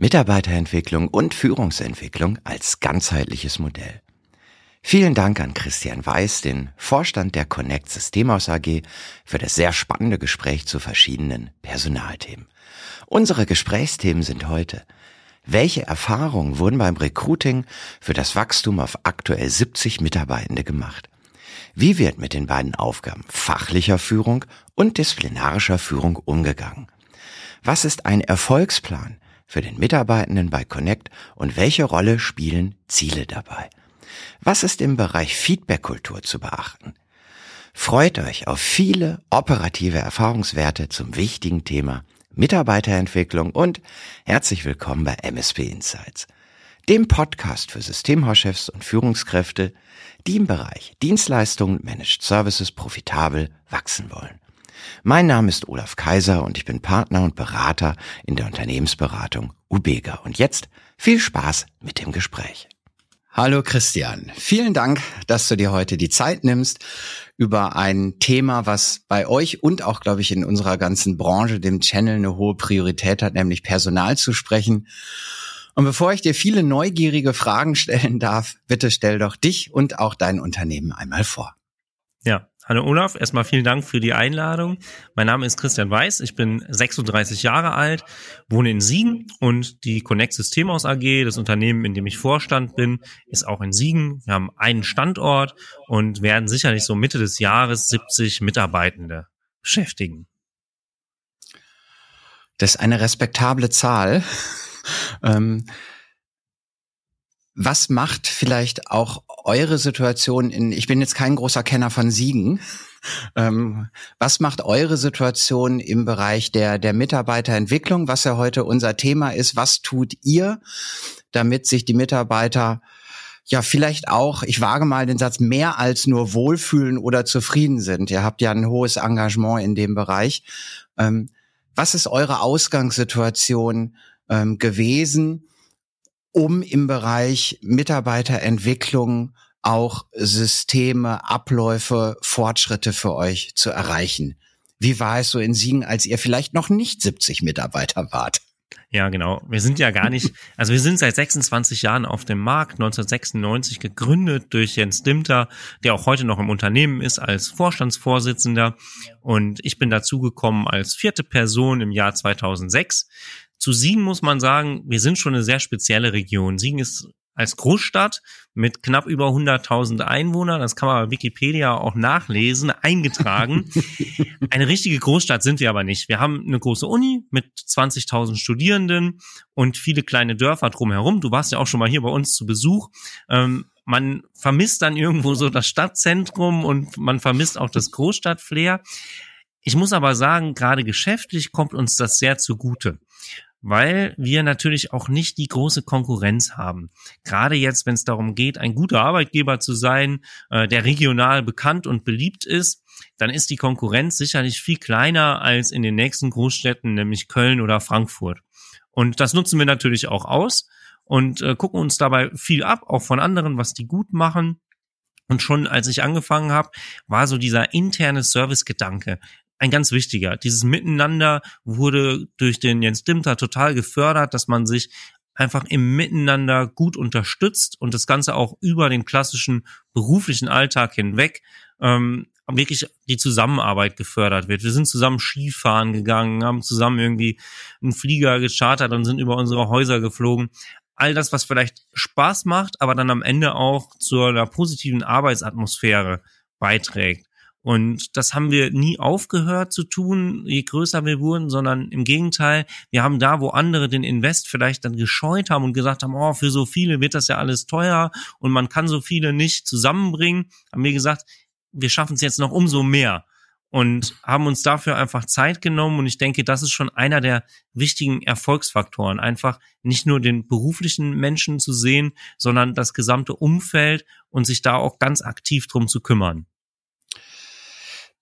Mitarbeiterentwicklung und Führungsentwicklung als ganzheitliches Modell. Vielen Dank an Christian Weiß, den Vorstand der Connect Systemhaus AG, für das sehr spannende Gespräch zu verschiedenen Personalthemen. Unsere Gesprächsthemen sind heute welche Erfahrungen wurden beim Recruiting für das Wachstum auf aktuell 70 Mitarbeitende gemacht? Wie wird mit den beiden Aufgaben fachlicher Führung und disziplinarischer Führung umgegangen? Was ist ein Erfolgsplan für den Mitarbeitenden bei Connect und welche Rolle spielen Ziele dabei? Was ist im Bereich Feedback-Kultur zu beachten? Freut euch auf viele operative Erfahrungswerte zum wichtigen Thema Mitarbeiterentwicklung und herzlich willkommen bei MSP Insights, dem Podcast für Systemhauschefs und Führungskräfte, die im Bereich Dienstleistungen, Managed Services profitabel wachsen wollen. Mein Name ist Olaf Kaiser und ich bin Partner und Berater in der Unternehmensberatung Ubega. Und jetzt viel Spaß mit dem Gespräch. Hallo Christian, vielen Dank, dass du dir heute die Zeit nimmst, über ein Thema, was bei euch und auch, glaube ich, in unserer ganzen Branche, dem Channel, eine hohe Priorität hat, nämlich Personal zu sprechen. Und bevor ich dir viele neugierige Fragen stellen darf, bitte stell doch dich und auch dein Unternehmen einmal vor. Hallo Olaf, erstmal vielen Dank für die Einladung. Mein Name ist Christian Weiß, ich bin 36 Jahre alt, wohne in Siegen und die Connect Systemhaus AG, das Unternehmen, in dem ich Vorstand bin, ist auch in Siegen. Wir haben einen Standort und werden sicherlich so Mitte des Jahres 70 Mitarbeitende beschäftigen. Das ist eine respektable Zahl. ähm, was macht vielleicht auch eure Situation in, ich bin jetzt kein großer Kenner von Siegen, ähm, was macht eure Situation im Bereich der, der Mitarbeiterentwicklung, was ja heute unser Thema ist? Was tut ihr, damit sich die Mitarbeiter ja vielleicht auch, ich wage mal den Satz, mehr als nur wohlfühlen oder zufrieden sind? Ihr habt ja ein hohes Engagement in dem Bereich. Ähm, was ist eure Ausgangssituation ähm, gewesen? Um im Bereich Mitarbeiterentwicklung auch Systeme, Abläufe, Fortschritte für euch zu erreichen. Wie war es so in Siegen, als ihr vielleicht noch nicht 70 Mitarbeiter wart? Ja, genau. Wir sind ja gar nicht, also wir sind seit 26 Jahren auf dem Markt, 1996 gegründet durch Jens Dimter, der auch heute noch im Unternehmen ist als Vorstandsvorsitzender. Und ich bin dazugekommen als vierte Person im Jahr 2006. Zu Siegen muss man sagen, wir sind schon eine sehr spezielle Region. Siegen ist als Großstadt mit knapp über 100.000 Einwohnern, das kann man bei Wikipedia auch nachlesen, eingetragen. eine richtige Großstadt sind wir aber nicht. Wir haben eine große Uni mit 20.000 Studierenden und viele kleine Dörfer drumherum. Du warst ja auch schon mal hier bei uns zu Besuch. Ähm, man vermisst dann irgendwo so das Stadtzentrum und man vermisst auch das Großstadtflair. Ich muss aber sagen, gerade geschäftlich kommt uns das sehr zugute weil wir natürlich auch nicht die große Konkurrenz haben. Gerade jetzt, wenn es darum geht, ein guter Arbeitgeber zu sein, äh, der regional bekannt und beliebt ist, dann ist die Konkurrenz sicherlich viel kleiner als in den nächsten Großstädten, nämlich Köln oder Frankfurt. Und das nutzen wir natürlich auch aus und äh, gucken uns dabei viel ab, auch von anderen, was die gut machen. Und schon als ich angefangen habe, war so dieser interne Service-Gedanke ein ganz wichtiger. Dieses Miteinander wurde durch den Jens Dimter total gefördert, dass man sich einfach im Miteinander gut unterstützt und das Ganze auch über den klassischen beruflichen Alltag hinweg ähm, wirklich die Zusammenarbeit gefördert wird. Wir sind zusammen Skifahren gegangen, haben zusammen irgendwie einen Flieger gechartert und sind über unsere Häuser geflogen. All das, was vielleicht Spaß macht, aber dann am Ende auch zu einer positiven Arbeitsatmosphäre beiträgt. Und das haben wir nie aufgehört zu tun, je größer wir wurden, sondern im Gegenteil, wir haben da, wo andere den Invest vielleicht dann gescheut haben und gesagt haben, oh, für so viele wird das ja alles teuer und man kann so viele nicht zusammenbringen, haben wir gesagt, wir schaffen es jetzt noch umso mehr und haben uns dafür einfach Zeit genommen. Und ich denke, das ist schon einer der wichtigen Erfolgsfaktoren. Einfach nicht nur den beruflichen Menschen zu sehen, sondern das gesamte Umfeld und sich da auch ganz aktiv drum zu kümmern.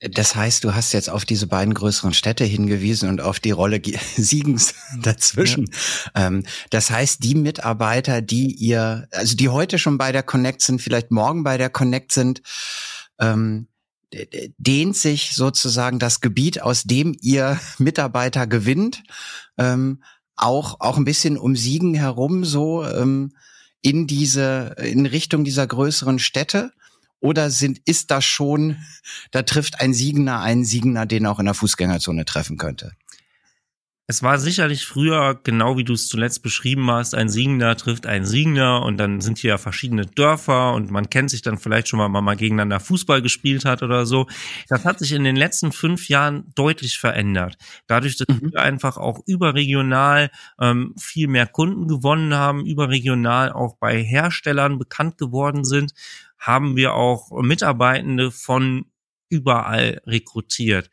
Das heißt, du hast jetzt auf diese beiden größeren Städte hingewiesen und auf die Rolle Siegens dazwischen. Ja. Ähm, das heißt, die Mitarbeiter, die ihr, also die heute schon bei der Connect sind, vielleicht morgen bei der Connect sind, ähm, dehnt sich sozusagen das Gebiet, aus dem ihr Mitarbeiter gewinnt, ähm, auch, auch ein bisschen um Siegen herum so ähm, in diese, in Richtung dieser größeren Städte? Oder sind, ist das schon, da trifft ein Siegener einen Siegener, den er auch in der Fußgängerzone treffen könnte? Es war sicherlich früher, genau wie du es zuletzt beschrieben hast, ein Siegender trifft einen Siegender und dann sind hier ja verschiedene Dörfer und man kennt sich dann vielleicht schon mal, wenn man gegeneinander Fußball gespielt hat oder so. Das hat sich in den letzten fünf Jahren deutlich verändert. Dadurch, dass mhm. wir einfach auch überregional ähm, viel mehr Kunden gewonnen haben, überregional auch bei Herstellern bekannt geworden sind, haben wir auch Mitarbeitende von überall rekrutiert.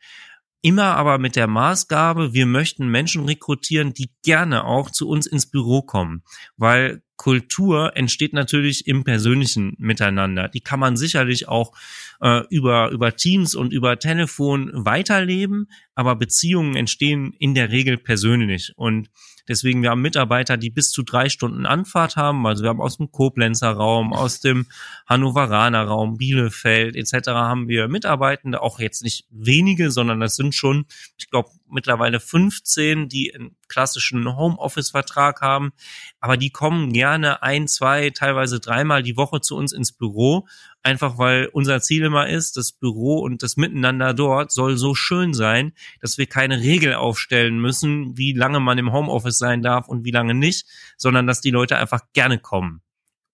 Immer aber mit der Maßgabe, wir möchten Menschen rekrutieren, die gerne auch zu uns ins Büro kommen, weil Kultur entsteht natürlich im persönlichen Miteinander. Die kann man sicherlich auch äh, über, über Teams und über Telefon weiterleben, aber Beziehungen entstehen in der Regel persönlich. Und Deswegen, wir haben Mitarbeiter, die bis zu drei Stunden Anfahrt haben. Also wir haben aus dem Koblenzer Raum, aus dem Hannoveraner Raum, Bielefeld etc. haben wir Mitarbeitende, auch jetzt nicht wenige, sondern das sind schon, ich glaube, mittlerweile 15, die einen klassischen Homeoffice-Vertrag haben. Aber die kommen gerne ein, zwei, teilweise dreimal die Woche zu uns ins Büro Einfach weil unser Ziel immer ist, das Büro und das Miteinander dort soll so schön sein, dass wir keine Regel aufstellen müssen, wie lange man im Homeoffice sein darf und wie lange nicht, sondern dass die Leute einfach gerne kommen.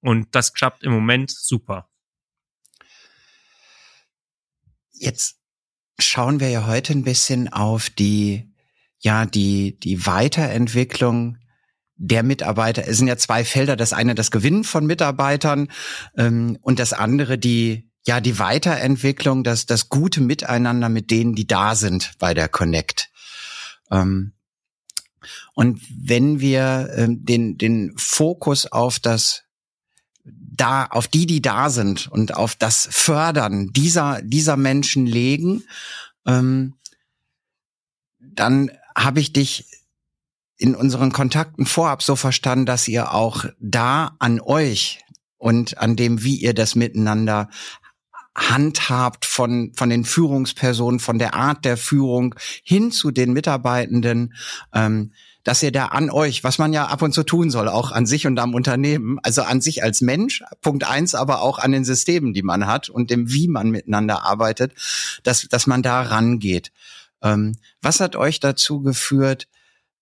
Und das klappt im Moment super. Jetzt schauen wir ja heute ein bisschen auf die, ja, die, die Weiterentwicklung der Mitarbeiter. Es sind ja zwei Felder. Das eine das Gewinnen von Mitarbeitern ähm, und das andere die ja die Weiterentwicklung, das das gute Miteinander mit denen, die da sind bei der Connect. Ähm, und wenn wir ähm, den den Fokus auf das da auf die, die da sind und auf das Fördern dieser dieser Menschen legen, ähm, dann habe ich dich in unseren Kontakten vorab so verstanden, dass ihr auch da an euch und an dem, wie ihr das miteinander handhabt von, von den Führungspersonen, von der Art der Führung hin zu den Mitarbeitenden, ähm, dass ihr da an euch, was man ja ab und zu tun soll, auch an sich und am Unternehmen, also an sich als Mensch, Punkt eins, aber auch an den Systemen, die man hat und dem, wie man miteinander arbeitet, dass, dass man da rangeht. Ähm, was hat euch dazu geführt,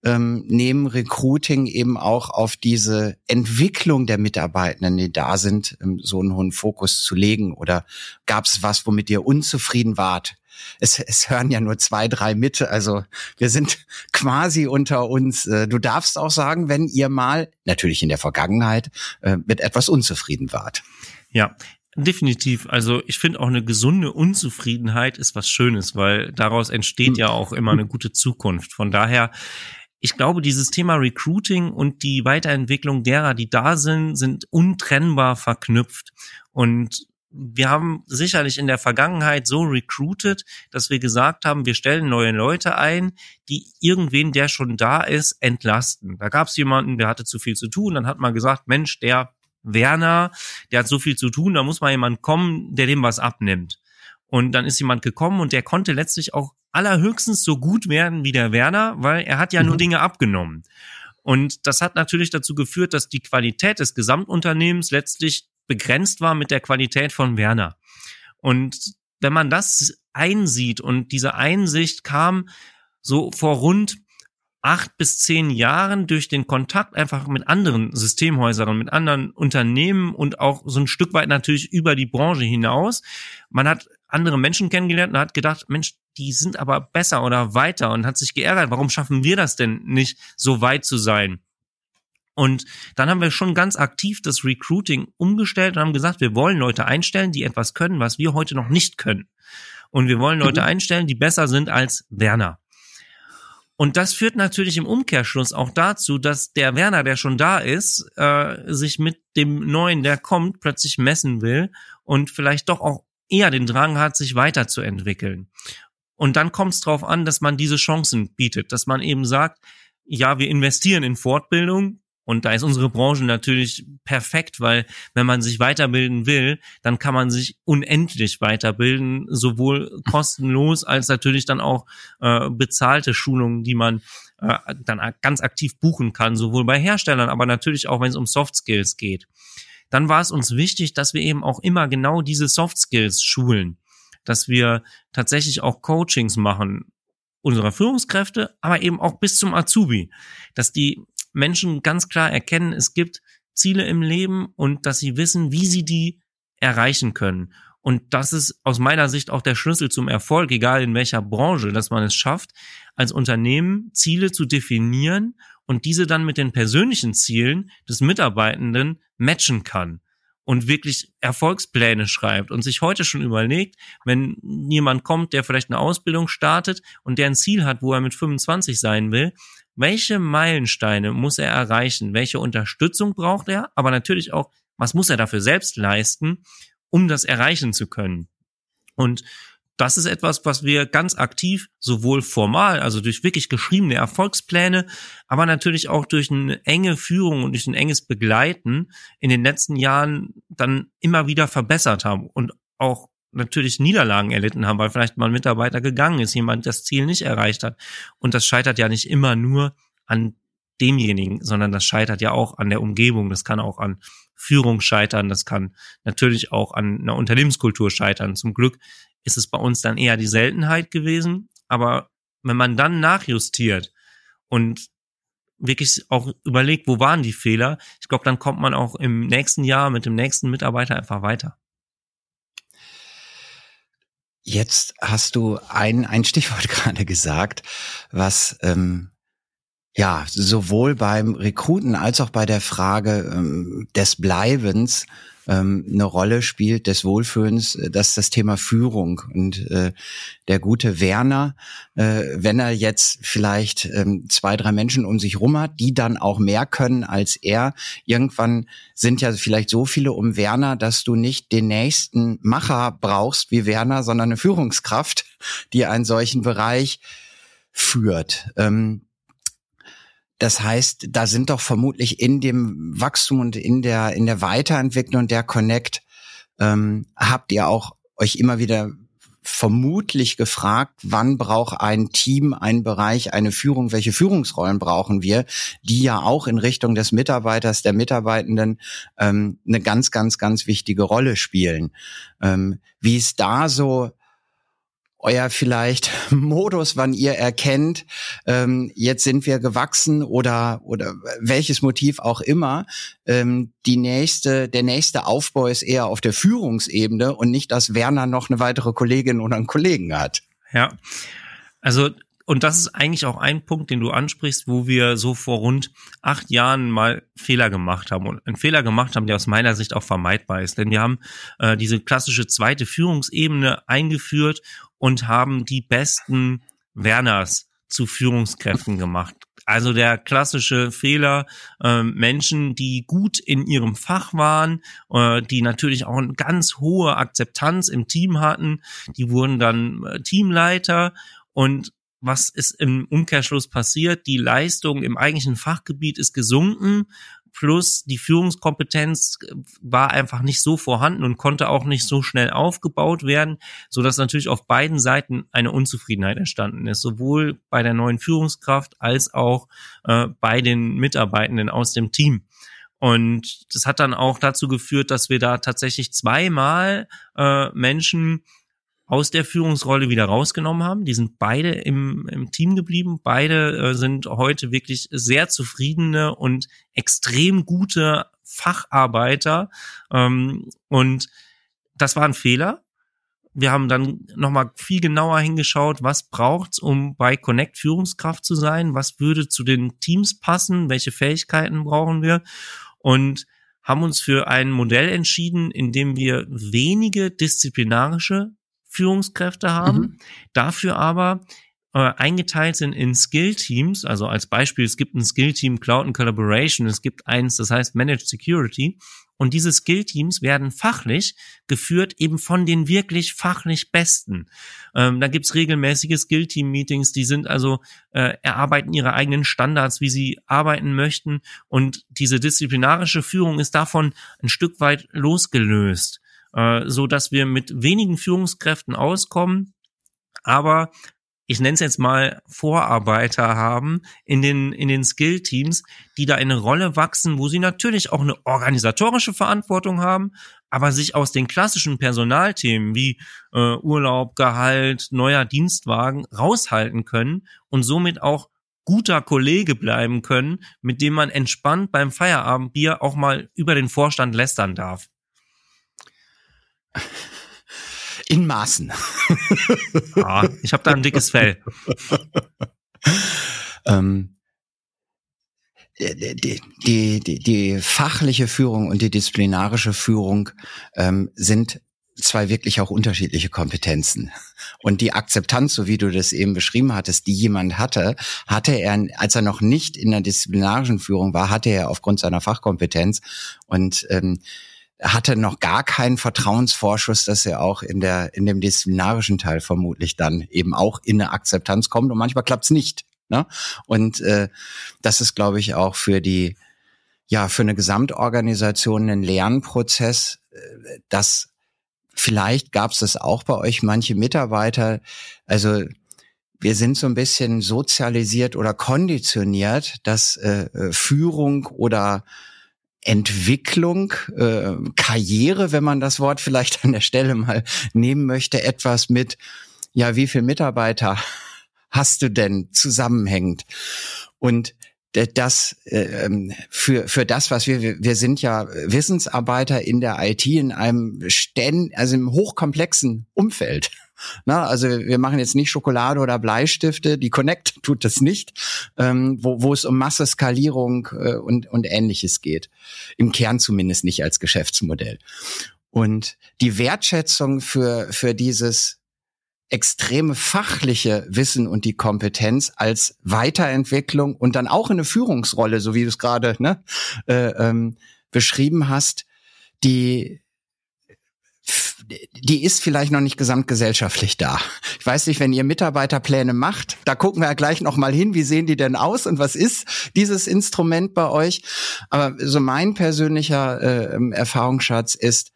ähm, neben Recruiting eben auch auf diese Entwicklung der Mitarbeitenden, die da sind, ähm, so einen hohen Fokus zu legen? Oder gab es was, womit ihr unzufrieden wart? Es, es hören ja nur zwei, drei mit. Also wir sind quasi unter uns. Äh, du darfst auch sagen, wenn ihr mal, natürlich in der Vergangenheit, äh, mit etwas unzufrieden wart. Ja, Definitiv. Also ich finde auch eine gesunde Unzufriedenheit ist was Schönes, weil daraus entsteht hm. ja auch immer eine gute Zukunft. Von daher ich glaube, dieses Thema Recruiting und die Weiterentwicklung derer, die da sind, sind untrennbar verknüpft. Und wir haben sicherlich in der Vergangenheit so recruited, dass wir gesagt haben, wir stellen neue Leute ein, die irgendwen, der schon da ist, entlasten. Da gab es jemanden, der hatte zu viel zu tun, dann hat man gesagt, Mensch, der Werner, der hat so viel zu tun, da muss mal jemand kommen, der dem was abnimmt. Und dann ist jemand gekommen und der konnte letztlich auch allerhöchstens so gut werden wie der Werner, weil er hat ja mhm. nur Dinge abgenommen. Und das hat natürlich dazu geführt, dass die Qualität des Gesamtunternehmens letztlich begrenzt war mit der Qualität von Werner. Und wenn man das einsieht und diese Einsicht kam so vor rund acht bis zehn Jahren durch den Kontakt einfach mit anderen Systemhäusern, mit anderen Unternehmen und auch so ein Stück weit natürlich über die Branche hinaus. Man hat andere Menschen kennengelernt und hat gedacht, Mensch, die sind aber besser oder weiter und hat sich geärgert, warum schaffen wir das denn nicht, so weit zu sein? Und dann haben wir schon ganz aktiv das Recruiting umgestellt und haben gesagt, wir wollen Leute einstellen, die etwas können, was wir heute noch nicht können. Und wir wollen Leute mhm. einstellen, die besser sind als Werner. Und das führt natürlich im Umkehrschluss auch dazu, dass der Werner, der schon da ist, äh, sich mit dem Neuen, der kommt, plötzlich messen will und vielleicht doch auch eher den Drang hat, sich weiterzuentwickeln. Und dann kommt es darauf an, dass man diese Chancen bietet, dass man eben sagt, ja, wir investieren in Fortbildung, und da ist unsere Branche natürlich perfekt, weil wenn man sich weiterbilden will, dann kann man sich unendlich weiterbilden, sowohl kostenlos als natürlich dann auch äh, bezahlte Schulungen, die man äh, dann ganz aktiv buchen kann, sowohl bei Herstellern, aber natürlich auch, wenn es um Soft Skills geht. Dann war es uns wichtig, dass wir eben auch immer genau diese Soft Skills schulen, dass wir tatsächlich auch Coachings machen unserer Führungskräfte, aber eben auch bis zum Azubi, dass die Menschen ganz klar erkennen, es gibt Ziele im Leben und dass sie wissen, wie sie die erreichen können. Und das ist aus meiner Sicht auch der Schlüssel zum Erfolg, egal in welcher Branche, dass man es schafft, als Unternehmen Ziele zu definieren und diese dann mit den persönlichen Zielen des Mitarbeitenden matchen kann und wirklich Erfolgspläne schreibt und sich heute schon überlegt, wenn jemand kommt, der vielleicht eine Ausbildung startet und der ein Ziel hat, wo er mit 25 sein will, welche Meilensteine muss er erreichen, welche Unterstützung braucht er, aber natürlich auch, was muss er dafür selbst leisten, um das erreichen zu können. Und das ist etwas, was wir ganz aktiv sowohl formal, also durch wirklich geschriebene Erfolgspläne, aber natürlich auch durch eine enge Führung und durch ein enges Begleiten in den letzten Jahren dann immer wieder verbessert haben und auch natürlich Niederlagen erlitten haben, weil vielleicht mal ein Mitarbeiter gegangen ist, jemand das Ziel nicht erreicht hat. Und das scheitert ja nicht immer nur an demjenigen, sondern das scheitert ja auch an der Umgebung. Das kann auch an Führung scheitern. Das kann natürlich auch an einer Unternehmenskultur scheitern. Zum Glück ist es bei uns dann eher die Seltenheit gewesen. Aber wenn man dann nachjustiert und wirklich auch überlegt, wo waren die Fehler, ich glaube, dann kommt man auch im nächsten Jahr mit dem nächsten Mitarbeiter einfach weiter. Jetzt hast du ein, ein Stichwort gerade gesagt, was ähm, ja sowohl beim Rekruten als auch bei der Frage ähm, des Bleibens ähm, eine Rolle spielt des Wohlfühlens, äh, das ist das Thema Führung. Und äh, der gute Werner, äh, wenn er jetzt vielleicht ähm, zwei, drei Menschen um sich rum hat, die dann auch mehr können als er, irgendwann sind ja vielleicht so viele um Werner, dass du nicht den nächsten Macher brauchst wie Werner, sondern eine Führungskraft, die einen solchen Bereich führt. Ähm, das heißt, da sind doch vermutlich in dem Wachstum und in der in der Weiterentwicklung der Connect ähm, habt ihr auch euch immer wieder vermutlich gefragt, wann braucht ein Team, ein Bereich, eine Führung, welche Führungsrollen brauchen wir, die ja auch in Richtung des Mitarbeiters, der Mitarbeitenden ähm, eine ganz, ganz, ganz wichtige Rolle spielen. Ähm, wie ist da so euer vielleicht Modus, wann ihr erkennt, ähm, jetzt sind wir gewachsen oder oder welches Motiv auch immer. Ähm, die nächste, der nächste Aufbau ist eher auf der Führungsebene und nicht, dass Werner noch eine weitere Kollegin oder einen Kollegen hat. Ja, also und das ist eigentlich auch ein Punkt, den du ansprichst, wo wir so vor rund acht Jahren mal Fehler gemacht haben und einen Fehler gemacht haben, der aus meiner Sicht auch vermeidbar ist. Denn wir haben äh, diese klassische zweite Führungsebene eingeführt und haben die besten Werners zu Führungskräften gemacht. Also der klassische Fehler, äh, Menschen, die gut in ihrem Fach waren, äh, die natürlich auch eine ganz hohe Akzeptanz im Team hatten, die wurden dann äh, Teamleiter und was ist im Umkehrschluss passiert? Die Leistung im eigentlichen Fachgebiet ist gesunken, plus die Führungskompetenz war einfach nicht so vorhanden und konnte auch nicht so schnell aufgebaut werden, so dass natürlich auf beiden Seiten eine Unzufriedenheit entstanden ist, sowohl bei der neuen Führungskraft als auch äh, bei den Mitarbeitenden aus dem Team. Und das hat dann auch dazu geführt, dass wir da tatsächlich zweimal äh, Menschen aus der Führungsrolle wieder rausgenommen haben. Die sind beide im, im Team geblieben. Beide äh, sind heute wirklich sehr zufriedene und extrem gute Facharbeiter. Ähm, und das war ein Fehler. Wir haben dann nochmal viel genauer hingeschaut, was braucht's, um bei Connect Führungskraft zu sein? Was würde zu den Teams passen? Welche Fähigkeiten brauchen wir? Und haben uns für ein Modell entschieden, in dem wir wenige disziplinarische Führungskräfte haben, mhm. dafür aber äh, eingeteilt sind in Skill-Teams. Also als Beispiel, es gibt ein Skill-Team Cloud and Collaboration, es gibt eins, das heißt Managed Security. Und diese Skill-Teams werden fachlich geführt eben von den wirklich fachlich Besten. Ähm, da gibt's regelmäßige Skill-Team-Meetings, die sind also, äh, erarbeiten ihre eigenen Standards, wie sie arbeiten möchten. Und diese disziplinarische Führung ist davon ein Stück weit losgelöst äh, so dass wir mit wenigen Führungskräften auskommen, aber ich nenne es jetzt mal Vorarbeiter haben in den in den Skill-Teams, die da in eine Rolle wachsen, wo sie natürlich auch eine organisatorische Verantwortung haben, aber sich aus den klassischen Personalthemen wie äh, Urlaub, Gehalt, neuer Dienstwagen raushalten können und somit auch guter Kollege bleiben können, mit dem man entspannt beim Feierabendbier auch mal über den Vorstand lästern darf. In Maßen. Ja, ich habe da ein dickes Fell. ähm, die, die, die, die fachliche Führung und die disziplinarische Führung ähm, sind zwei wirklich auch unterschiedliche Kompetenzen. Und die Akzeptanz, so wie du das eben beschrieben hattest, die jemand hatte, hatte er, als er noch nicht in der disziplinarischen Führung war, hatte er aufgrund seiner Fachkompetenz und ähm, hatte noch gar keinen Vertrauensvorschuss, dass er auch in der in dem disziplinarischen Teil vermutlich dann eben auch in eine Akzeptanz kommt und manchmal klappt's nicht. Ne? Und äh, das ist, glaube ich, auch für die ja für eine Gesamtorganisation ein Lernprozess, äh, dass vielleicht gab es das auch bei euch manche Mitarbeiter, also wir sind so ein bisschen sozialisiert oder konditioniert, dass äh, äh Führung oder Entwicklung, äh, Karriere, wenn man das Wort vielleicht an der Stelle mal nehmen möchte, etwas mit, ja, wie viel Mitarbeiter hast du denn zusammenhängend? Und das äh, für für das was wir wir sind ja Wissensarbeiter in der IT in einem ständ, also im hochkomplexen Umfeld na, also wir machen jetzt nicht Schokolade oder Bleistifte, die Connect tut das nicht, ähm, wo, wo es um Masseskalierung äh, und, und ähnliches geht. Im Kern zumindest nicht als Geschäftsmodell. Und die Wertschätzung für, für dieses extreme fachliche Wissen und die Kompetenz als Weiterentwicklung und dann auch in eine Führungsrolle, so wie du es gerade ne, äh, ähm, beschrieben hast, die die ist vielleicht noch nicht gesamtgesellschaftlich da. Ich weiß nicht, wenn ihr Mitarbeiterpläne macht, da gucken wir ja gleich noch mal hin, wie sehen die denn aus und was ist dieses Instrument bei euch? Aber so mein persönlicher äh, Erfahrungsschatz ist,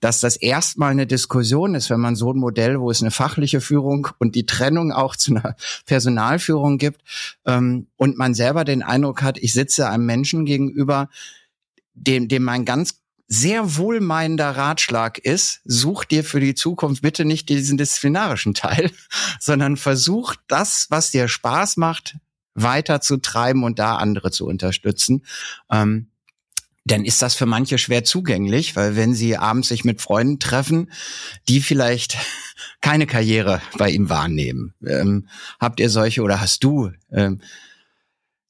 dass das erstmal eine Diskussion ist, wenn man so ein Modell, wo es eine fachliche Führung und die Trennung auch zu einer Personalführung gibt ähm, und man selber den Eindruck hat, ich sitze einem Menschen gegenüber, dem, dem mein ganz sehr wohlmeinender Ratschlag ist, such dir für die Zukunft bitte nicht diesen disziplinarischen Teil, sondern versuch das, was dir Spaß macht, weiter zu treiben und da andere zu unterstützen. Ähm, dann ist das für manche schwer zugänglich, weil wenn sie abends sich mit Freunden treffen, die vielleicht keine Karriere bei ihm wahrnehmen. Ähm, habt ihr solche oder hast du ähm,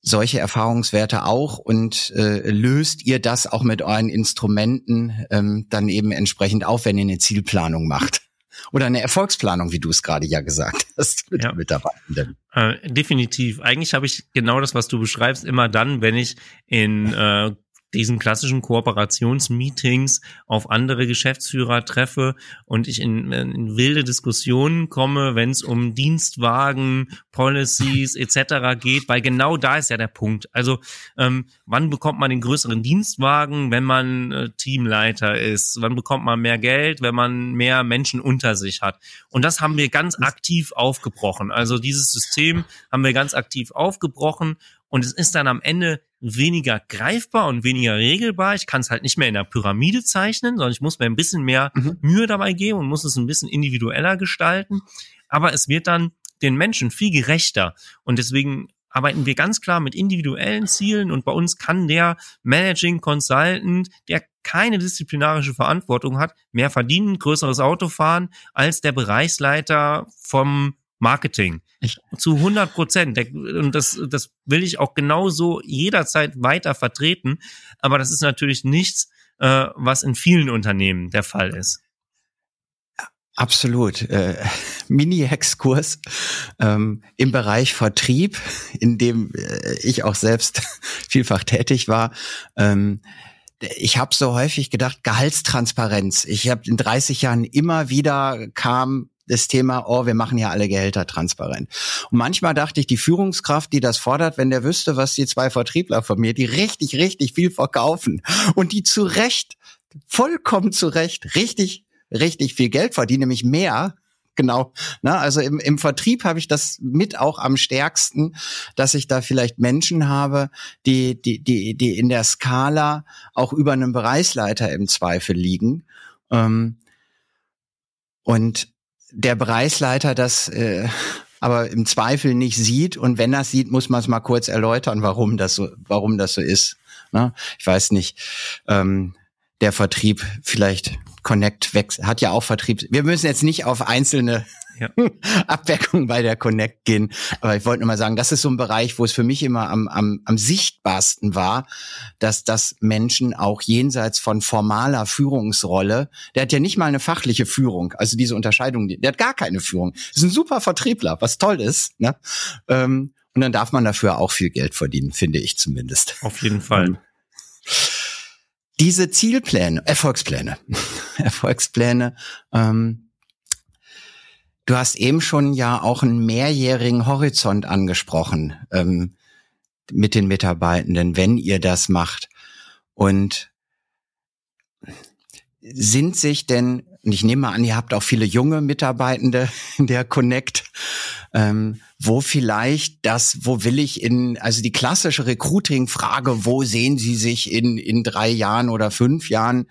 solche Erfahrungswerte auch und äh, löst ihr das auch mit euren Instrumenten ähm, dann eben entsprechend auf, wenn ihr eine Zielplanung macht? Oder eine Erfolgsplanung, wie du es gerade ja gesagt hast mit ja. Mitarbeitenden. Äh, definitiv. Eigentlich habe ich genau das, was du beschreibst, immer dann, wenn ich in äh, diesen klassischen Kooperationsmeetings auf andere Geschäftsführer treffe und ich in, in wilde Diskussionen komme, wenn es um Dienstwagen, Policies etc. geht, weil genau da ist ja der Punkt. Also ähm, wann bekommt man den größeren Dienstwagen, wenn man äh, Teamleiter ist? Wann bekommt man mehr Geld, wenn man mehr Menschen unter sich hat? Und das haben wir ganz aktiv aufgebrochen. Also dieses System haben wir ganz aktiv aufgebrochen und es ist dann am Ende weniger greifbar und weniger regelbar. Ich kann es halt nicht mehr in der Pyramide zeichnen, sondern ich muss mir ein bisschen mehr mhm. Mühe dabei geben und muss es ein bisschen individueller gestalten. Aber es wird dann den Menschen viel gerechter. Und deswegen arbeiten wir ganz klar mit individuellen Zielen und bei uns kann der Managing Consultant, der keine disziplinarische Verantwortung hat, mehr verdienen, größeres Auto fahren als der Bereichsleiter vom Marketing. Ich, zu 100 Prozent. Und das, das will ich auch genauso jederzeit weiter vertreten. Aber das ist natürlich nichts, äh, was in vielen Unternehmen der Fall ist. Absolut. Äh, Mini-Exkurs ähm, im Bereich Vertrieb, in dem äh, ich auch selbst vielfach tätig war. Ähm, ich habe so häufig gedacht, Gehaltstransparenz. Ich habe in 30 Jahren immer wieder kam das Thema, oh, wir machen ja alle Gehälter transparent. Und manchmal dachte ich, die Führungskraft, die das fordert, wenn der wüsste, was die zwei Vertriebler von mir, die richtig, richtig viel verkaufen und die zu Recht, vollkommen zu Recht, richtig, richtig viel Geld verdienen, nämlich mehr genau. Na, also im, im Vertrieb habe ich das mit auch am stärksten, dass ich da vielleicht Menschen habe, die, die, die, die in der Skala auch über einem Bereichsleiter im Zweifel liegen. Ähm, und der Bereichsleiter das äh, aber im Zweifel nicht sieht und wenn es sieht, muss man es mal kurz erläutern, warum das so, warum das so ist. Ne? Ich weiß nicht. Ähm, der Vertrieb vielleicht Connect wechselt, hat ja auch Vertrieb. Wir müssen jetzt nicht auf einzelne ja. Abwägung bei der Connect gehen. Aber ich wollte nur mal sagen, das ist so ein Bereich, wo es für mich immer am, am, am sichtbarsten war, dass das Menschen auch jenseits von formaler Führungsrolle, der hat ja nicht mal eine fachliche Führung, also diese Unterscheidung, der hat gar keine Führung. Das ist ein super Vertriebler, was toll ist. Ne? Ähm, und dann darf man dafür auch viel Geld verdienen, finde ich zumindest. Auf jeden Fall. Ähm, diese Zielpläne, Erfolgspläne, Erfolgspläne, ähm, Du hast eben schon ja auch einen mehrjährigen Horizont angesprochen ähm, mit den Mitarbeitenden, wenn ihr das macht. Und sind sich denn, und ich nehme an, ihr habt auch viele junge Mitarbeitende in der Connect, ähm, wo vielleicht das, wo will ich in, also die klassische Recruiting-Frage, wo sehen Sie sich in, in drei Jahren oder fünf Jahren?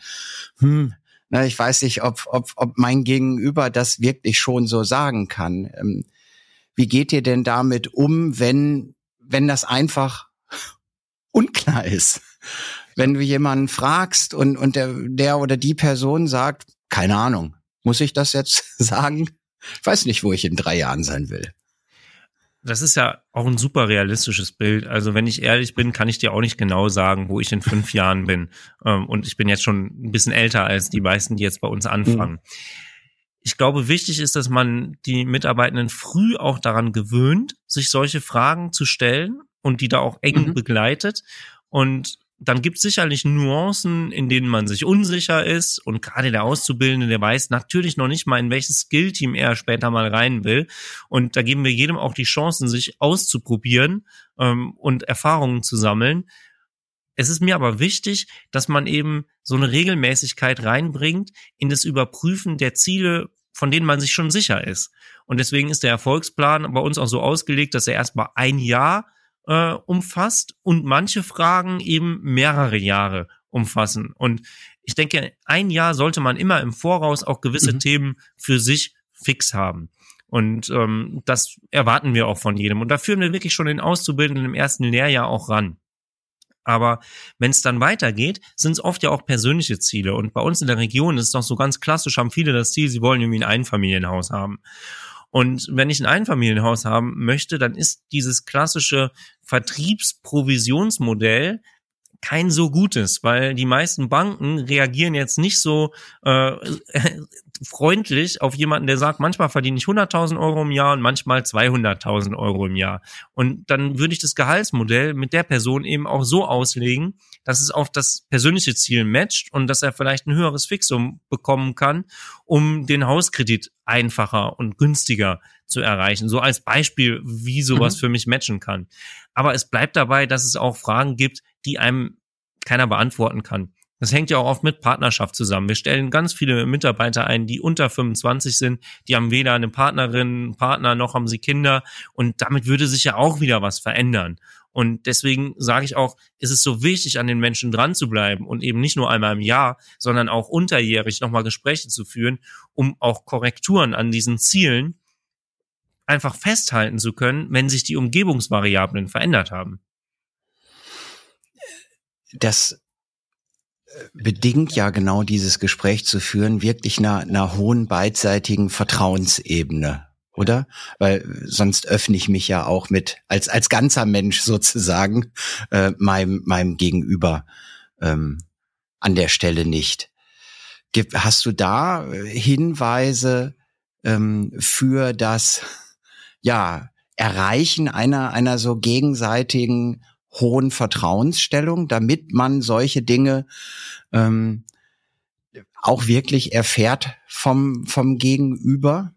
Hm, na, ich weiß nicht, ob, ob, ob mein Gegenüber das wirklich schon so sagen kann. Ähm, wie geht ihr denn damit um, wenn, wenn das einfach unklar ist? Wenn du jemanden fragst und, und der, der oder die Person sagt, keine Ahnung, muss ich das jetzt sagen? Ich weiß nicht, wo ich in drei Jahren sein will das ist ja auch ein super realistisches Bild. Also wenn ich ehrlich bin, kann ich dir auch nicht genau sagen, wo ich in fünf Jahren bin. Ähm, und ich bin jetzt schon ein bisschen älter als die meisten, die jetzt bei uns anfangen. Mhm. Ich glaube, wichtig ist, dass man die Mitarbeitenden früh auch daran gewöhnt, sich solche Fragen zu stellen und die da auch eng mhm. begleitet. Und dann gibt es sicherlich Nuancen, in denen man sich unsicher ist und gerade der Auszubildende, der weiß natürlich noch nicht mal, in welches Skillteam er später mal rein will. Und da geben wir jedem auch die Chancen, sich auszuprobieren ähm, und Erfahrungen zu sammeln. Es ist mir aber wichtig, dass man eben so eine Regelmäßigkeit reinbringt in das Überprüfen der Ziele, von denen man sich schon sicher ist. Und deswegen ist der Erfolgsplan bei uns auch so ausgelegt, dass er erstmal ein Jahr äh, umfasst und manche Fragen eben mehrere Jahre umfassen. Und ich denke, ein Jahr sollte man immer im Voraus auch gewisse mhm. Themen für sich fix haben. Und ähm, das erwarten wir auch von jedem. Und da führen wir wirklich schon den Auszubildenden im ersten Lehrjahr auch ran. Aber wenn es dann weitergeht, sind es oft ja auch persönliche Ziele. Und bei uns in der Region ist es doch so ganz klassisch, haben viele das Ziel, sie wollen irgendwie ein Einfamilienhaus haben. Und wenn ich ein Einfamilienhaus haben möchte, dann ist dieses klassische Vertriebsprovisionsmodell kein so gutes, weil die meisten Banken reagieren jetzt nicht so äh, freundlich auf jemanden, der sagt, manchmal verdiene ich 100.000 Euro im Jahr und manchmal 200.000 Euro im Jahr. Und dann würde ich das Gehaltsmodell mit der Person eben auch so auslegen, dass es auf das persönliche Ziel matcht und dass er vielleicht ein höheres Fixum bekommen kann, um den Hauskredit einfacher und günstiger zu erreichen. So als Beispiel, wie sowas mhm. für mich matchen kann. Aber es bleibt dabei, dass es auch Fragen gibt, die einem keiner beantworten kann. Das hängt ja auch oft mit Partnerschaft zusammen. Wir stellen ganz viele Mitarbeiter ein, die unter 25 sind, die haben weder eine Partnerin, Partner, noch haben sie Kinder. Und damit würde sich ja auch wieder was verändern. Und deswegen sage ich auch, ist es so wichtig, an den Menschen dran zu bleiben und eben nicht nur einmal im Jahr, sondern auch unterjährig nochmal Gespräche zu führen, um auch Korrekturen an diesen Zielen einfach festhalten zu können, wenn sich die Umgebungsvariablen verändert haben. Das bedingt ja genau dieses Gespräch zu führen, wirklich einer, einer hohen beidseitigen Vertrauensebene, oder? Weil sonst öffne ich mich ja auch mit als als ganzer Mensch sozusagen äh, meinem meinem Gegenüber ähm, an der Stelle nicht. Hast du da Hinweise ähm, für das ja, Erreichen einer, einer so gegenseitigen hohen Vertrauensstellung, damit man solche Dinge ähm, auch wirklich erfährt vom, vom Gegenüber?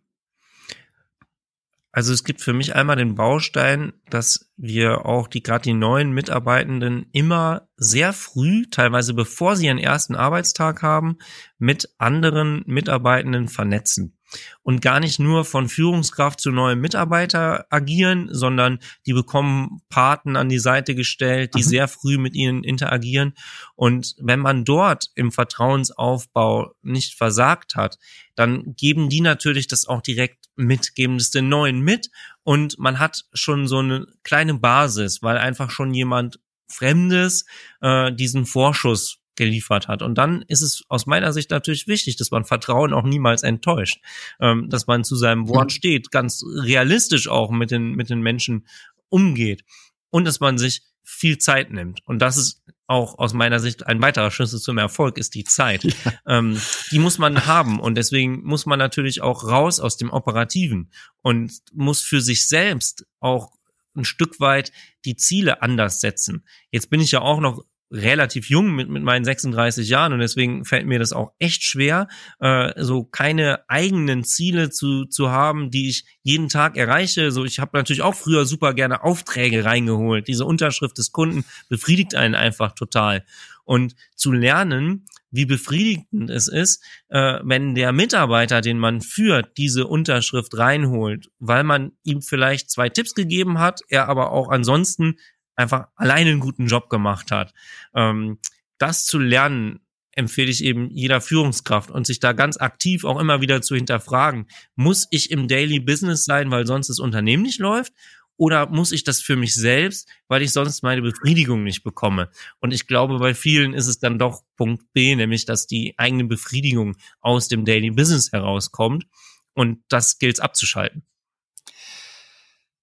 Also es gibt für mich einmal den Baustein, dass wir auch die gerade die neuen Mitarbeitenden immer sehr früh, teilweise bevor sie ihren ersten Arbeitstag haben, mit anderen Mitarbeitenden vernetzen. Und gar nicht nur von Führungskraft zu neuen Mitarbeiter agieren, sondern die bekommen Paten an die Seite gestellt, die mhm. sehr früh mit ihnen interagieren. Und wenn man dort im Vertrauensaufbau nicht versagt hat, dann geben die natürlich das auch direkt mit, geben es den Neuen mit und man hat schon so eine kleine Basis, weil einfach schon jemand Fremdes äh, diesen Vorschuss geliefert hat. Und dann ist es aus meiner Sicht natürlich wichtig, dass man Vertrauen auch niemals enttäuscht, ähm, dass man zu seinem Wort steht, ganz realistisch auch mit den, mit den Menschen umgeht und dass man sich viel Zeit nimmt. Und das ist auch aus meiner Sicht ein weiterer Schlüssel zum Erfolg ist die Zeit. Ja. Ähm, die muss man haben und deswegen muss man natürlich auch raus aus dem Operativen und muss für sich selbst auch ein Stück weit die Ziele anders setzen. Jetzt bin ich ja auch noch relativ jung mit, mit meinen 36 Jahren und deswegen fällt mir das auch echt schwer, äh, so keine eigenen Ziele zu, zu haben, die ich jeden Tag erreiche. So, ich habe natürlich auch früher super gerne Aufträge reingeholt. Diese Unterschrift des Kunden befriedigt einen einfach total. Und zu lernen, wie befriedigend es ist, äh, wenn der Mitarbeiter, den man führt, diese Unterschrift reinholt, weil man ihm vielleicht zwei Tipps gegeben hat, er aber auch ansonsten einfach alleine einen guten Job gemacht hat. Ähm, das zu lernen, empfehle ich eben jeder Führungskraft und sich da ganz aktiv auch immer wieder zu hinterfragen, muss ich im Daily Business sein, weil sonst das Unternehmen nicht läuft? Oder muss ich das für mich selbst, weil ich sonst meine Befriedigung nicht bekomme? Und ich glaube, bei vielen ist es dann doch Punkt B, nämlich, dass die eigene Befriedigung aus dem Daily Business herauskommt. Und das gilt es abzuschalten.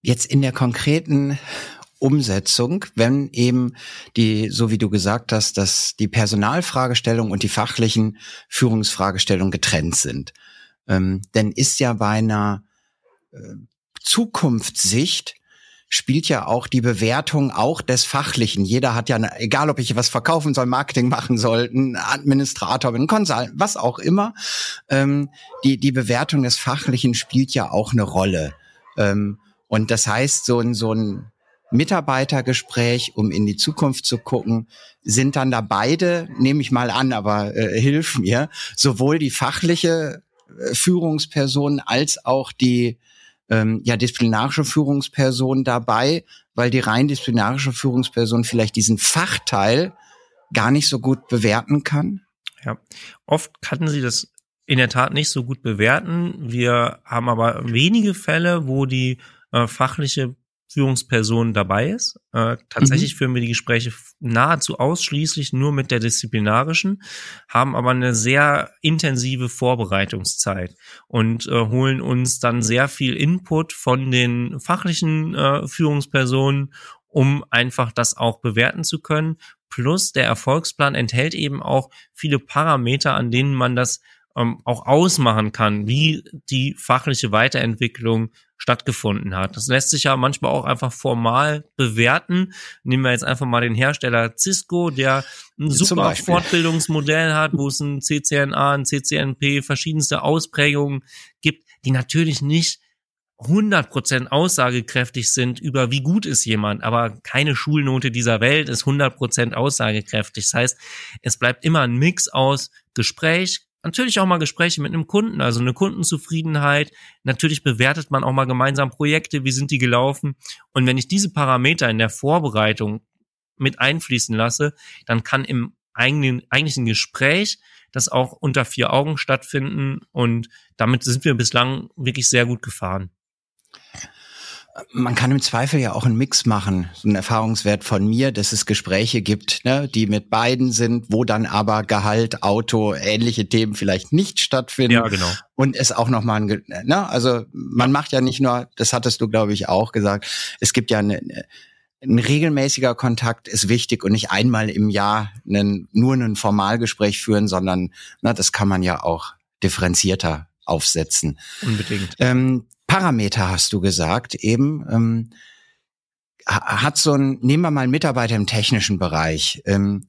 Jetzt in der konkreten Umsetzung, wenn eben die, so wie du gesagt hast, dass die Personalfragestellung und die fachlichen Führungsfragestellungen getrennt sind. Ähm, denn ist ja bei einer äh, Zukunftssicht spielt ja auch die Bewertung auch des Fachlichen. Jeder hat ja, eine, egal ob ich was verkaufen soll, Marketing machen soll, ein Administrator, ein Konsul, was auch immer, ähm, die, die Bewertung des Fachlichen spielt ja auch eine Rolle. Ähm, und das heißt, so ein, so ein Mitarbeitergespräch, um in die Zukunft zu gucken, sind dann da beide, nehme ich mal an, aber äh, hilf mir, sowohl die fachliche äh, Führungsperson als auch die ähm, ja disziplinarische Führungsperson dabei, weil die rein disziplinarische Führungsperson vielleicht diesen Fachteil gar nicht so gut bewerten kann? Ja, oft kann sie das in der Tat nicht so gut bewerten. Wir haben aber wenige Fälle, wo die äh, fachliche Führungsperson dabei ist. Äh, tatsächlich mhm. führen wir die Gespräche nahezu ausschließlich nur mit der disziplinarischen, haben aber eine sehr intensive Vorbereitungszeit und äh, holen uns dann sehr viel Input von den fachlichen äh, Führungspersonen, um einfach das auch bewerten zu können. Plus der Erfolgsplan enthält eben auch viele Parameter, an denen man das ähm, auch ausmachen kann, wie die fachliche Weiterentwicklung stattgefunden hat. Das lässt sich ja manchmal auch einfach formal bewerten. Nehmen wir jetzt einfach mal den Hersteller Cisco, der ein super Fortbildungsmodell hat, wo es ein CCNA, ein CCNP, verschiedenste Ausprägungen gibt, die natürlich nicht 100% aussagekräftig sind über wie gut ist jemand, aber keine Schulnote dieser Welt ist 100% aussagekräftig. Das heißt, es bleibt immer ein Mix aus Gespräch, Natürlich auch mal Gespräche mit einem Kunden, also eine Kundenzufriedenheit. Natürlich bewertet man auch mal gemeinsam Projekte, wie sind die gelaufen. Und wenn ich diese Parameter in der Vorbereitung mit einfließen lasse, dann kann im eigenen, eigentlichen Gespräch das auch unter vier Augen stattfinden. Und damit sind wir bislang wirklich sehr gut gefahren man kann im Zweifel ja auch einen Mix machen, so ein Erfahrungswert von mir, dass es Gespräche gibt, ne, die mit beiden sind, wo dann aber Gehalt, Auto, ähnliche Themen vielleicht nicht stattfinden. Ja, genau. Und es auch nochmal ein, ne, also man macht ja nicht nur, das hattest du, glaube ich, auch gesagt, es gibt ja eine, ein regelmäßiger Kontakt ist wichtig und nicht einmal im Jahr einen, nur ein Formalgespräch führen, sondern na, das kann man ja auch differenzierter aufsetzen. Unbedingt. Ähm, Parameter hast du gesagt, eben. Ähm, hat so ein, nehmen wir mal einen Mitarbeiter im technischen Bereich, ähm,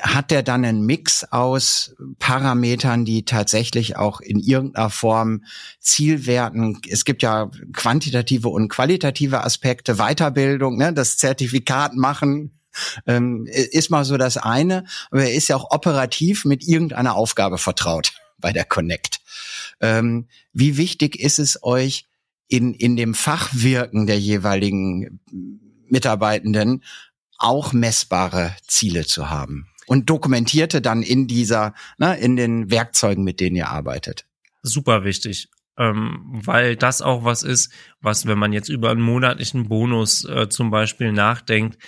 hat der dann einen Mix aus Parametern, die tatsächlich auch in irgendeiner Form Zielwerten, es gibt ja quantitative und qualitative Aspekte, Weiterbildung, ne, das Zertifikat machen, ähm, ist mal so das eine, aber er ist ja auch operativ mit irgendeiner Aufgabe vertraut. Bei der Connect. Ähm, wie wichtig ist es euch, in, in dem Fachwirken der jeweiligen Mitarbeitenden auch messbare Ziele zu haben und dokumentierte dann in dieser, ne, in den Werkzeugen, mit denen ihr arbeitet. Super wichtig. Ähm, weil das auch was ist, was, wenn man jetzt über einen monatlichen Bonus äh, zum Beispiel nachdenkt,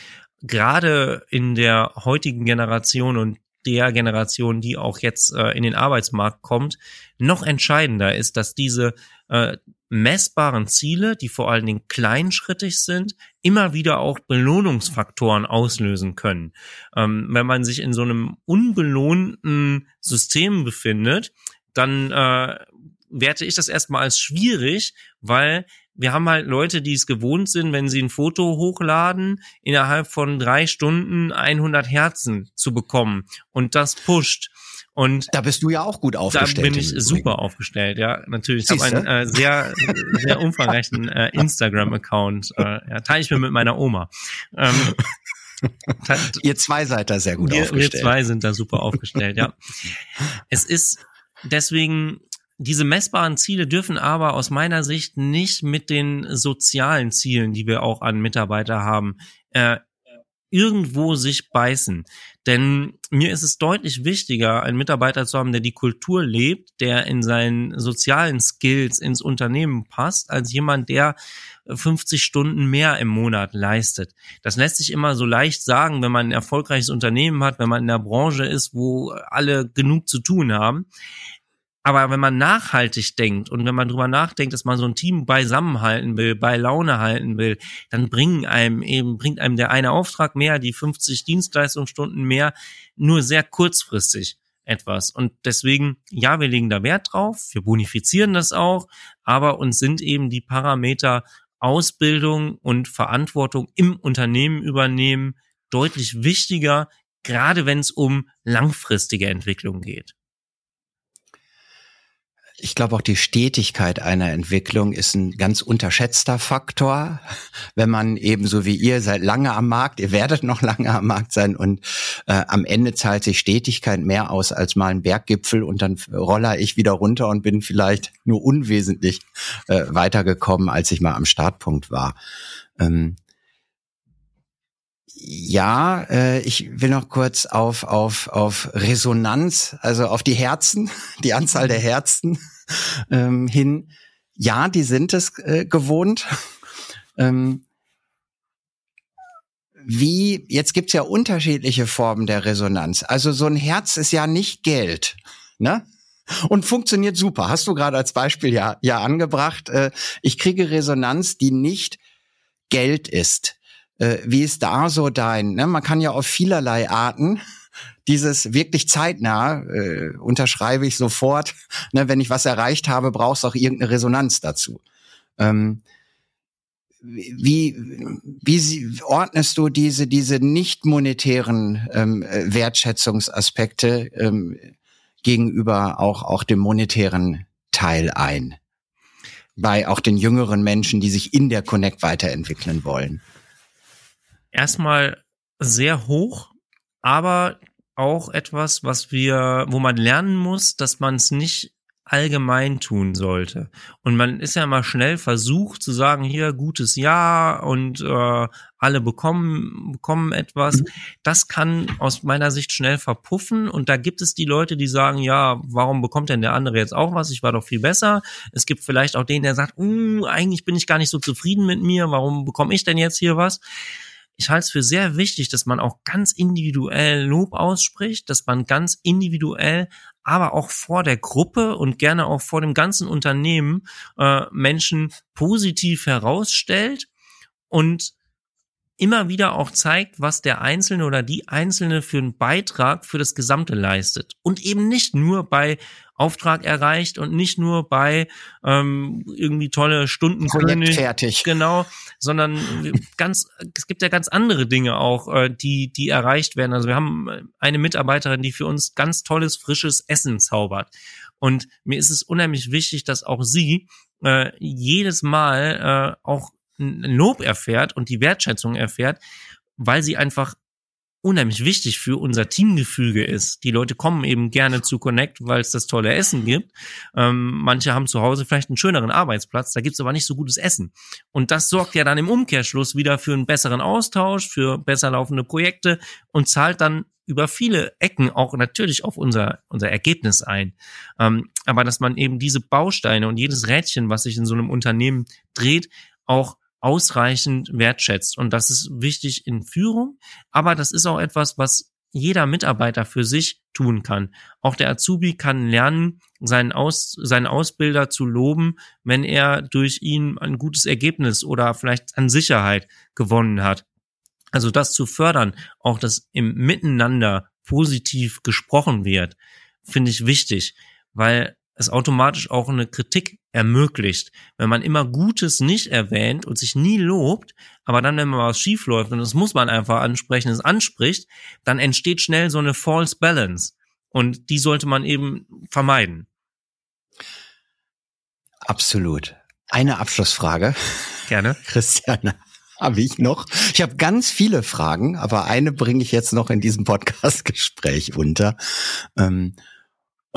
gerade in der heutigen Generation und der Generation, die auch jetzt äh, in den Arbeitsmarkt kommt, noch entscheidender ist, dass diese äh, messbaren Ziele, die vor allen Dingen kleinschrittig sind, immer wieder auch Belohnungsfaktoren auslösen können. Ähm, wenn man sich in so einem unbelohnten System befindet, dann äh, werte ich das erstmal als schwierig, weil wir haben halt Leute, die es gewohnt sind, wenn sie ein Foto hochladen, innerhalb von drei Stunden 100 Herzen zu bekommen. Und das pusht. Und da bist du ja auch gut aufgestellt. Da bin ich super aufgestellt, ja, natürlich. Ich habe einen äh, sehr, sehr umfangreichen äh, Instagram-Account. Äh, ja, teile ich mir mit meiner Oma. Ähm, ihr zwei seid da sehr gut wir, aufgestellt. Wir zwei sind da super aufgestellt, ja. Es ist deswegen diese messbaren Ziele dürfen aber aus meiner Sicht nicht mit den sozialen Zielen, die wir auch an Mitarbeiter haben, äh, irgendwo sich beißen. Denn mir ist es deutlich wichtiger, einen Mitarbeiter zu haben, der die Kultur lebt, der in seinen sozialen Skills ins Unternehmen passt, als jemand, der 50 Stunden mehr im Monat leistet. Das lässt sich immer so leicht sagen, wenn man ein erfolgreiches Unternehmen hat, wenn man in der Branche ist, wo alle genug zu tun haben. Aber wenn man nachhaltig denkt und wenn man drüber nachdenkt, dass man so ein Team beisammenhalten will, bei Laune halten will, dann bringen einem eben, bringt einem der eine Auftrag mehr, die 50 Dienstleistungsstunden mehr, nur sehr kurzfristig etwas. Und deswegen, ja, wir legen da Wert drauf, wir bonifizieren das auch, aber uns sind eben die Parameter Ausbildung und Verantwortung im Unternehmen übernehmen deutlich wichtiger, gerade wenn es um langfristige Entwicklung geht ich glaube auch die Stetigkeit einer Entwicklung ist ein ganz unterschätzter Faktor, wenn man ebenso wie ihr seid lange am Markt, ihr werdet noch lange am Markt sein und äh, am Ende zahlt sich Stetigkeit mehr aus als mal ein Berggipfel und dann roller ich wieder runter und bin vielleicht nur unwesentlich äh, weitergekommen, als ich mal am Startpunkt war. Ähm, ja, äh, ich will noch kurz auf, auf, auf Resonanz, also auf die Herzen, die Anzahl der Herzen ähm, hin. Ja, die sind es äh, gewohnt. ähm, wie, jetzt gibt's ja unterschiedliche Formen der Resonanz. Also so ein Herz ist ja nicht Geld, ne? Und funktioniert super. Hast du gerade als Beispiel ja, ja angebracht. Äh, ich kriege Resonanz, die nicht Geld ist. Äh, wie ist da so dein? Ne? Man kann ja auf vielerlei Arten dieses wirklich zeitnah äh, unterschreibe ich sofort. Ne, wenn ich was erreicht habe, brauchst du auch irgendeine Resonanz dazu. Ähm, wie, wie ordnest du diese, diese nicht monetären ähm, Wertschätzungsaspekte ähm, gegenüber auch, auch dem monetären Teil ein? Bei auch den jüngeren Menschen, die sich in der Connect weiterentwickeln wollen erstmal sehr hoch, aber auch etwas, was wir, wo man lernen muss, dass man es nicht allgemein tun sollte. Und man ist ja immer schnell versucht zu sagen, hier gutes Jahr und äh, alle bekommen, bekommen etwas. Mhm. Das kann aus meiner Sicht schnell verpuffen. Und da gibt es die Leute, die sagen, ja, warum bekommt denn der andere jetzt auch was? Ich war doch viel besser. Es gibt vielleicht auch den, der sagt, uh, eigentlich bin ich gar nicht so zufrieden mit mir. Warum bekomme ich denn jetzt hier was? Ich halte es für sehr wichtig, dass man auch ganz individuell Lob ausspricht, dass man ganz individuell, aber auch vor der Gruppe und gerne auch vor dem ganzen Unternehmen äh, Menschen positiv herausstellt und immer wieder auch zeigt, was der Einzelne oder die Einzelne für einen Beitrag für das Gesamte leistet. Und eben nicht nur bei Auftrag erreicht und nicht nur bei ähm, irgendwie tolle Stunden Projekt fertig. Genau, sondern ganz, es gibt ja ganz andere Dinge auch, äh, die, die erreicht werden. Also wir haben eine Mitarbeiterin, die für uns ganz tolles, frisches Essen zaubert. Und mir ist es unheimlich wichtig, dass auch sie äh, jedes Mal äh, auch ein Lob erfährt und die Wertschätzung erfährt, weil sie einfach unheimlich wichtig für unser Teamgefüge ist. Die Leute kommen eben gerne zu Connect, weil es das tolle Essen gibt. Ähm, manche haben zu Hause vielleicht einen schöneren Arbeitsplatz, da gibt's aber nicht so gutes Essen. Und das sorgt ja dann im Umkehrschluss wieder für einen besseren Austausch, für besser laufende Projekte und zahlt dann über viele Ecken auch natürlich auf unser, unser Ergebnis ein. Ähm, aber dass man eben diese Bausteine und jedes Rädchen, was sich in so einem Unternehmen dreht, auch ausreichend wertschätzt. Und das ist wichtig in Führung, aber das ist auch etwas, was jeder Mitarbeiter für sich tun kann. Auch der Azubi kann lernen, seinen, Aus, seinen Ausbilder zu loben, wenn er durch ihn ein gutes Ergebnis oder vielleicht an Sicherheit gewonnen hat. Also das zu fördern, auch dass im Miteinander positiv gesprochen wird, finde ich wichtig, weil es automatisch auch eine Kritik ermöglicht. Wenn man immer Gutes nicht erwähnt und sich nie lobt, aber dann, wenn mal was schief läuft, und das muss man einfach ansprechen, es anspricht, dann entsteht schnell so eine false balance. Und die sollte man eben vermeiden. Absolut. Eine Abschlussfrage. Gerne. Christiane habe ich noch. Ich habe ganz viele Fragen, aber eine bringe ich jetzt noch in diesem Podcast-Gespräch unter. Ähm,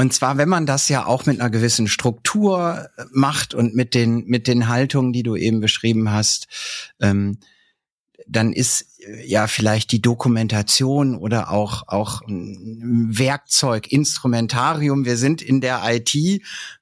und zwar, wenn man das ja auch mit einer gewissen Struktur macht und mit den, mit den Haltungen, die du eben beschrieben hast, ähm, dann ist ja vielleicht die Dokumentation oder auch auch Werkzeug, Instrumentarium. Wir sind in der IT,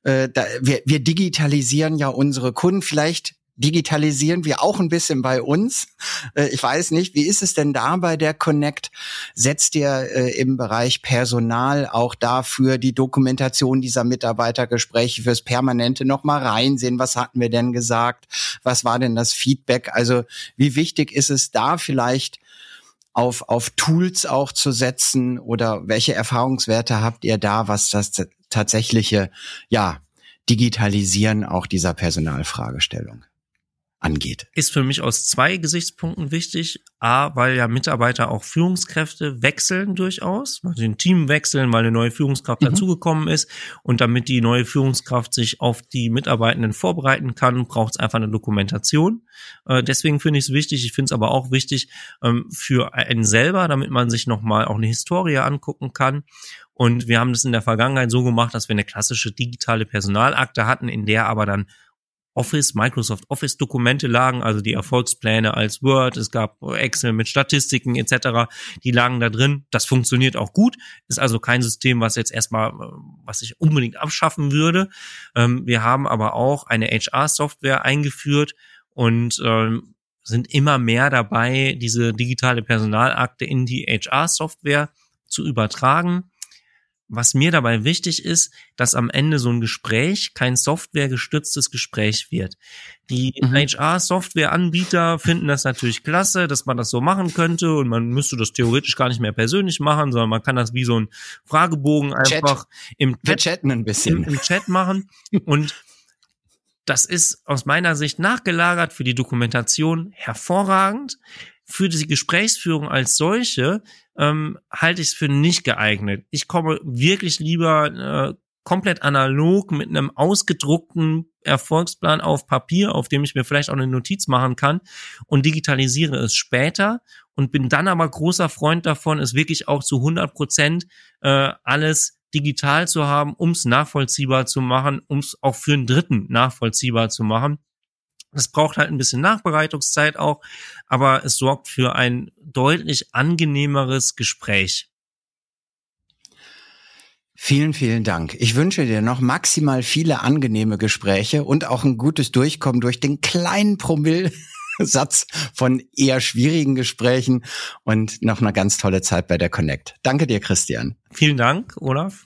äh, da, wir, wir digitalisieren ja unsere Kunden. Vielleicht digitalisieren wir auch ein bisschen bei uns. Äh, ich weiß nicht, wie ist es denn da bei der Connect? Setzt ihr äh, im Bereich Personal auch dafür die Dokumentation dieser Mitarbeitergespräche fürs Permanente nochmal reinsehen? Was hatten wir denn gesagt? Was war denn das Feedback? Also wie wichtig ist es da vielleicht auf, auf Tools auch zu setzen oder welche Erfahrungswerte habt ihr da, was das tatsächliche, ja, Digitalisieren auch dieser Personalfragestellung? Angeht. Ist für mich aus zwei Gesichtspunkten wichtig. A, weil ja Mitarbeiter auch Führungskräfte wechseln durchaus, weil sie ein Team wechseln, weil eine neue Führungskraft mhm. dazugekommen ist. Und damit die neue Führungskraft sich auf die Mitarbeitenden vorbereiten kann, braucht es einfach eine Dokumentation. Äh, deswegen finde ich es wichtig. Ich finde es aber auch wichtig ähm, für einen selber, damit man sich nochmal auch eine Historie angucken kann. Und wir haben das in der Vergangenheit so gemacht, dass wir eine klassische digitale Personalakte hatten, in der aber dann Office, Microsoft Office Dokumente lagen, also die Erfolgspläne als Word, es gab Excel mit Statistiken etc., die lagen da drin. Das funktioniert auch gut, ist also kein System, was jetzt erstmal, äh, was ich unbedingt abschaffen würde. Ähm, wir haben aber auch eine HR-Software eingeführt und ähm, sind immer mehr dabei, diese digitale Personalakte in die HR-Software zu übertragen was mir dabei wichtig ist, dass am Ende so ein Gespräch kein softwaregestütztes Gespräch wird. Die mhm. HR-Software-Anbieter finden das natürlich klasse, dass man das so machen könnte und man müsste das theoretisch gar nicht mehr persönlich machen, sondern man kann das wie so ein Fragebogen einfach Chat. im Chat, chatten ein bisschen. Im, im Chat machen und das ist aus meiner Sicht nachgelagert für die Dokumentation hervorragend. Für die Gesprächsführung als solche ähm, halte ich es für nicht geeignet. Ich komme wirklich lieber äh, komplett analog mit einem ausgedruckten Erfolgsplan auf Papier, auf dem ich mir vielleicht auch eine Notiz machen kann und digitalisiere es später und bin dann aber großer Freund davon, es wirklich auch zu 100 Prozent äh, alles digital zu haben, um es nachvollziehbar zu machen, um es auch für einen Dritten nachvollziehbar zu machen. Es braucht halt ein bisschen Nachbereitungszeit auch, aber es sorgt für ein deutlich angenehmeres Gespräch. Vielen, vielen Dank. Ich wünsche dir noch maximal viele angenehme Gespräche und auch ein gutes Durchkommen durch den kleinen Promillsatz von eher schwierigen Gesprächen und noch eine ganz tolle Zeit bei der Connect. Danke dir, Christian. Vielen Dank, Olaf.